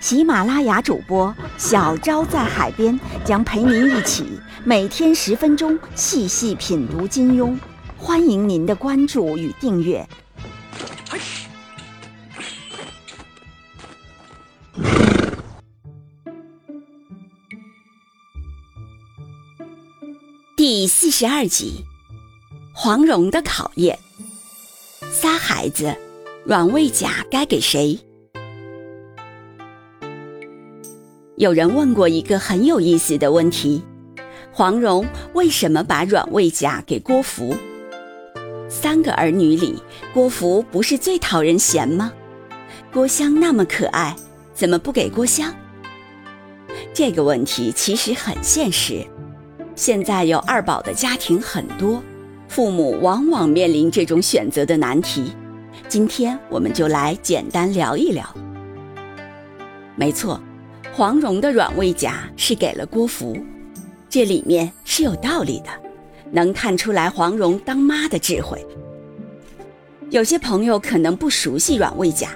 喜马拉雅主播小昭在海边将陪您一起每天十分钟细细品读金庸，欢迎您的关注与订阅。第四十二集，黄蓉的考验。仨孩子，软猬甲该给谁？有人问过一个很有意思的问题：黄蓉为什么把软猬甲给郭芙？三个儿女里，郭芙不是最讨人嫌吗？郭襄那么可爱，怎么不给郭襄？这个问题其实很现实。现在有二宝的家庭很多，父母往往面临这种选择的难题。今天我们就来简单聊一聊。没错，黄蓉的软猬甲是给了郭芙，这里面是有道理的，能看出来黄蓉当妈的智慧。有些朋友可能不熟悉软猬甲，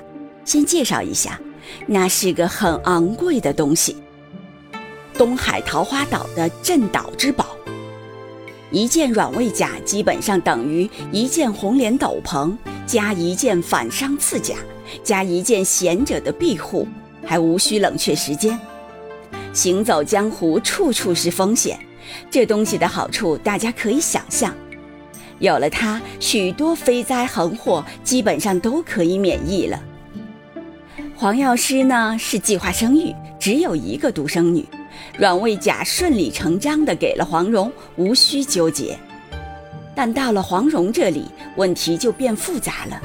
先介绍一下，那是个很昂贵的东西。东海桃花岛的镇岛之宝，一件软猬甲基本上等于一件红莲斗篷，加一件反伤刺甲，加一件贤者的庇护，还无需冷却时间。行走江湖，处处是风险，这东西的好处大家可以想象。有了它，许多飞灾横祸基本上都可以免疫了。黄药师呢是计划生育，只有一个独生女。软猬甲顺理成章地给了黄蓉，无需纠结。但到了黄蓉这里，问题就变复杂了。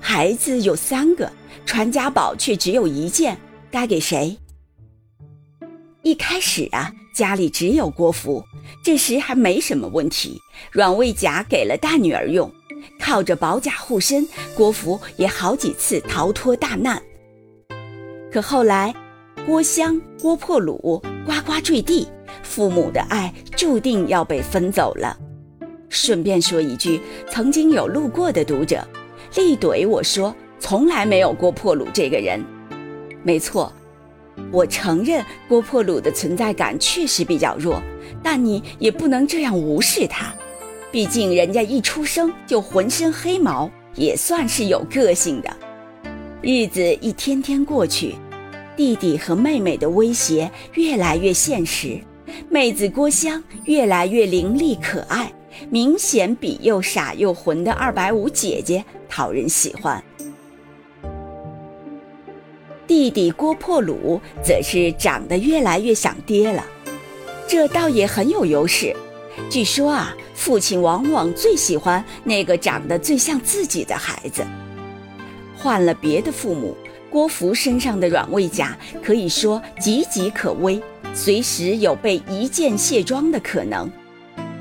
孩子有三个，传家宝却只有一件，该给谁？一开始啊，家里只有郭芙，这时还没什么问题。软猬甲给了大女儿用，靠着宝甲护身，郭芙也好几次逃脱大难。可后来，郭襄、郭破虏呱呱坠地，父母的爱注定要被分走了。顺便说一句，曾经有路过的读者力怼我说，从来没有郭破虏这个人。没错，我承认郭破虏的存在感确实比较弱，但你也不能这样无视他。毕竟人家一出生就浑身黑毛，也算是有个性的。日子一天天过去。弟弟和妹妹的威胁越来越现实，妹子郭襄越来越伶俐可爱，明显比又傻又混的二百五姐姐讨人喜欢。弟弟郭破虏则是长得越来越像爹了，这倒也很有优势。据说啊，父亲往往最喜欢那个长得最像自己的孩子。换了别的父母。郭芙身上的软猬甲可以说岌岌可危，随时有被一箭卸妆的可能。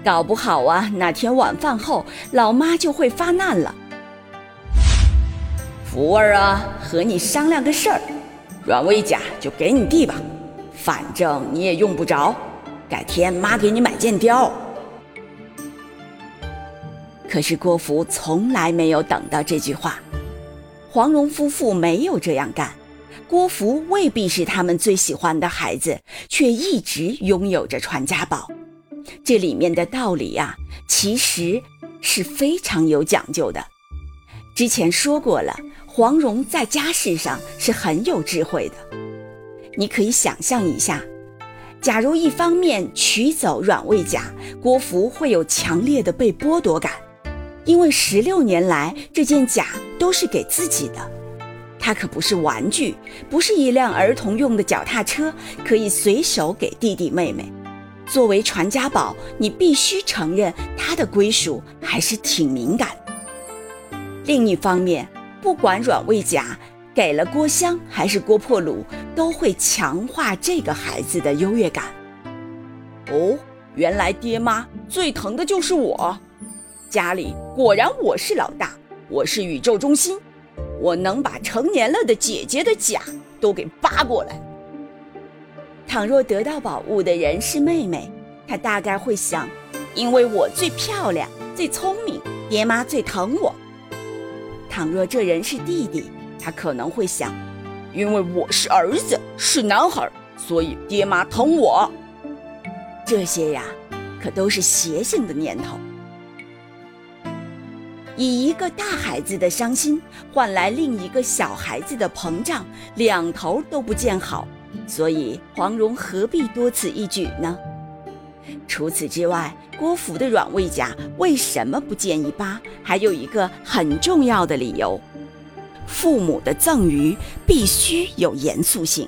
搞不好啊，哪天晚饭后老妈就会发难了。福儿啊，和你商量个事儿，软猬甲就给你弟吧，反正你也用不着。改天妈给你买件貂。可是郭芙从来没有等到这句话。黄蓉夫妇没有这样干，郭芙未必是他们最喜欢的孩子，却一直拥有着传家宝。这里面的道理呀，其实是非常有讲究的。之前说过了，黄蓉在家事上是很有智慧的。你可以想象一下，假如一方面取走软猬甲，郭芙会有强烈的被剥夺感。因为十六年来，这件甲都是给自己的，它可不是玩具，不是一辆儿童用的脚踏车，可以随手给弟弟妹妹。作为传家宝，你必须承认它的归属还是挺敏感。另一方面，不管软猬甲给了郭襄还是郭破虏，都会强化这个孩子的优越感。哦，原来爹妈最疼的就是我，家里果然我是老大，我是宇宙中心，我能把成年了的姐姐的甲都给扒过来。倘若得到宝物的人是妹妹，她大概会想：因为我最漂亮、最聪明，爹妈最疼我。倘若这人是弟弟，他可能会想：因为我是儿子，是男孩，所以爹妈疼我。这些呀，可都是邪性的念头。以一个大孩子的伤心换来另一个小孩子的膨胀，两头都不见好。所以黄蓉何必多此一举呢？除此之外，郭芙的软猬甲为什么不建议扒？还有一个很重要的理由：父母的赠予必须有严肃性。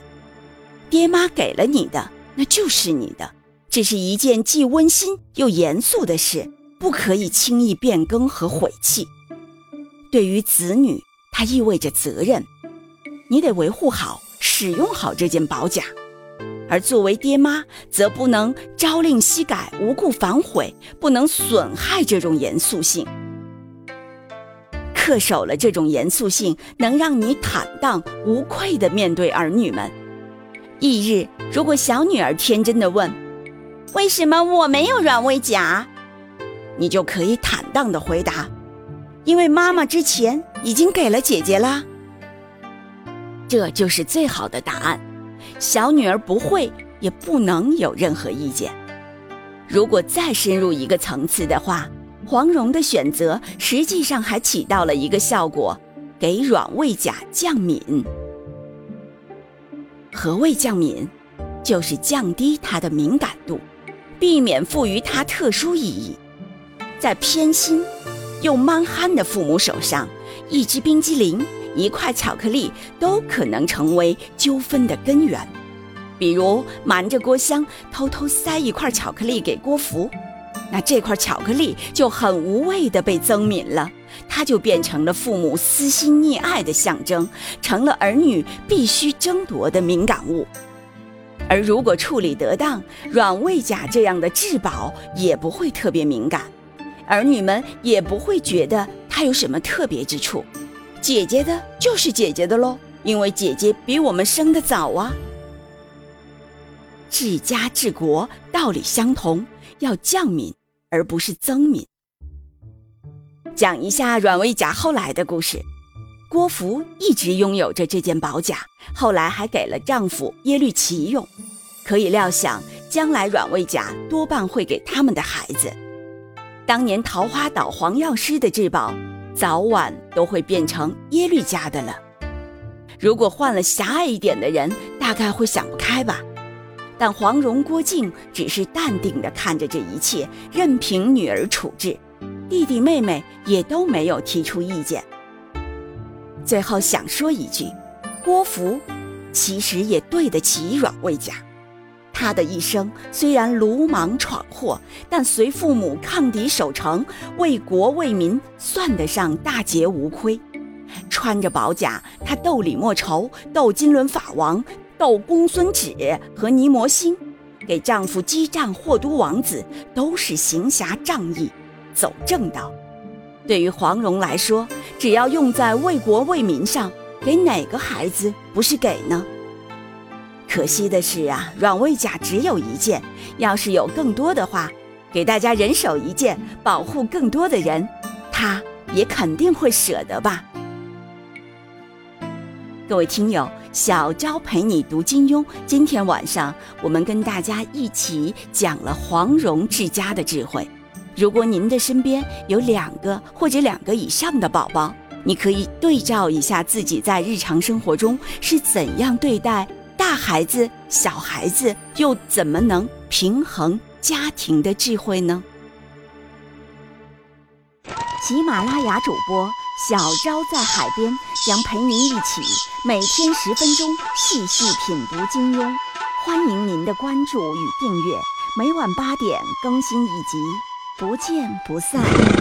爹妈给了你的，那就是你的，这是一件既温馨又严肃的事，不可以轻易变更和毁弃。对于子女，它意味着责任，你得维护好。使用好这件宝甲，而作为爹妈，则不能朝令夕改、无故反悔，不能损害这种严肃性。恪守了这种严肃性，能让你坦荡无愧地面对儿女们。翌日，如果小女儿天真地问：“为什么我没有软猬甲？”你就可以坦荡地回答：“因为妈妈之前已经给了姐姐啦。”这就是最好的答案，小女儿不会也不能有任何意见。如果再深入一个层次的话，黄蓉的选择实际上还起到了一个效果，给软猬甲降敏。何谓降敏？就是降低它的敏感度，避免赋予它特殊意义。在偏心又蛮憨的父母手上，一支冰激凌。一块巧克力都可能成为纠纷的根源，比如瞒着郭襄偷偷塞一块巧克力给郭芙，那这块巧克力就很无谓的被增敏了，它就变成了父母私心溺爱的象征，成了儿女必须争夺的敏感物。而如果处理得当，软猬甲这样的至宝也不会特别敏感，儿女们也不会觉得它有什么特别之处。姐姐的就是姐姐的喽，因为姐姐比我们生的早啊。治家治国道理相同，要降敏而不是增敏。讲一下软猬甲后来的故事。郭芙一直拥有着这件宝甲，后来还给了丈夫耶律齐用。可以料想，将来软猬甲多半会给他们的孩子。当年桃花岛黄药师的至宝。早晚都会变成耶律家的了。如果换了狭隘一点的人，大概会想不开吧。但黄蓉、郭靖只是淡定地看着这一切，任凭女儿处置，弟弟妹妹也都没有提出意见。最后想说一句，郭芙其实也对得起软猬甲。他的一生虽然鲁莽闯祸，但随父母抗敌守城，为国为民，算得上大节无亏。穿着宝甲，他斗李莫愁，斗金轮法王，斗公孙止和尼摩星，给丈夫激战霍都王子，都是行侠仗义，走正道。对于黄蓉来说，只要用在为国为民上，给哪个孩子不是给呢？可惜的是啊，软猬甲只有一件，要是有更多的话，给大家人手一件，保护更多的人，他也肯定会舍得吧。各位听友，小昭陪你读金庸，今天晚上我们跟大家一起讲了黄蓉治家的智慧。如果您的身边有两个或者两个以上的宝宝，你可以对照一下自己在日常生活中是怎样对待。大孩子、小孩子又怎么能平衡家庭的智慧呢？喜马拉雅主播小昭在海边将陪您一起每天十分钟细细品读金庸，欢迎您的关注与订阅，每晚八点更新一集，不见不散。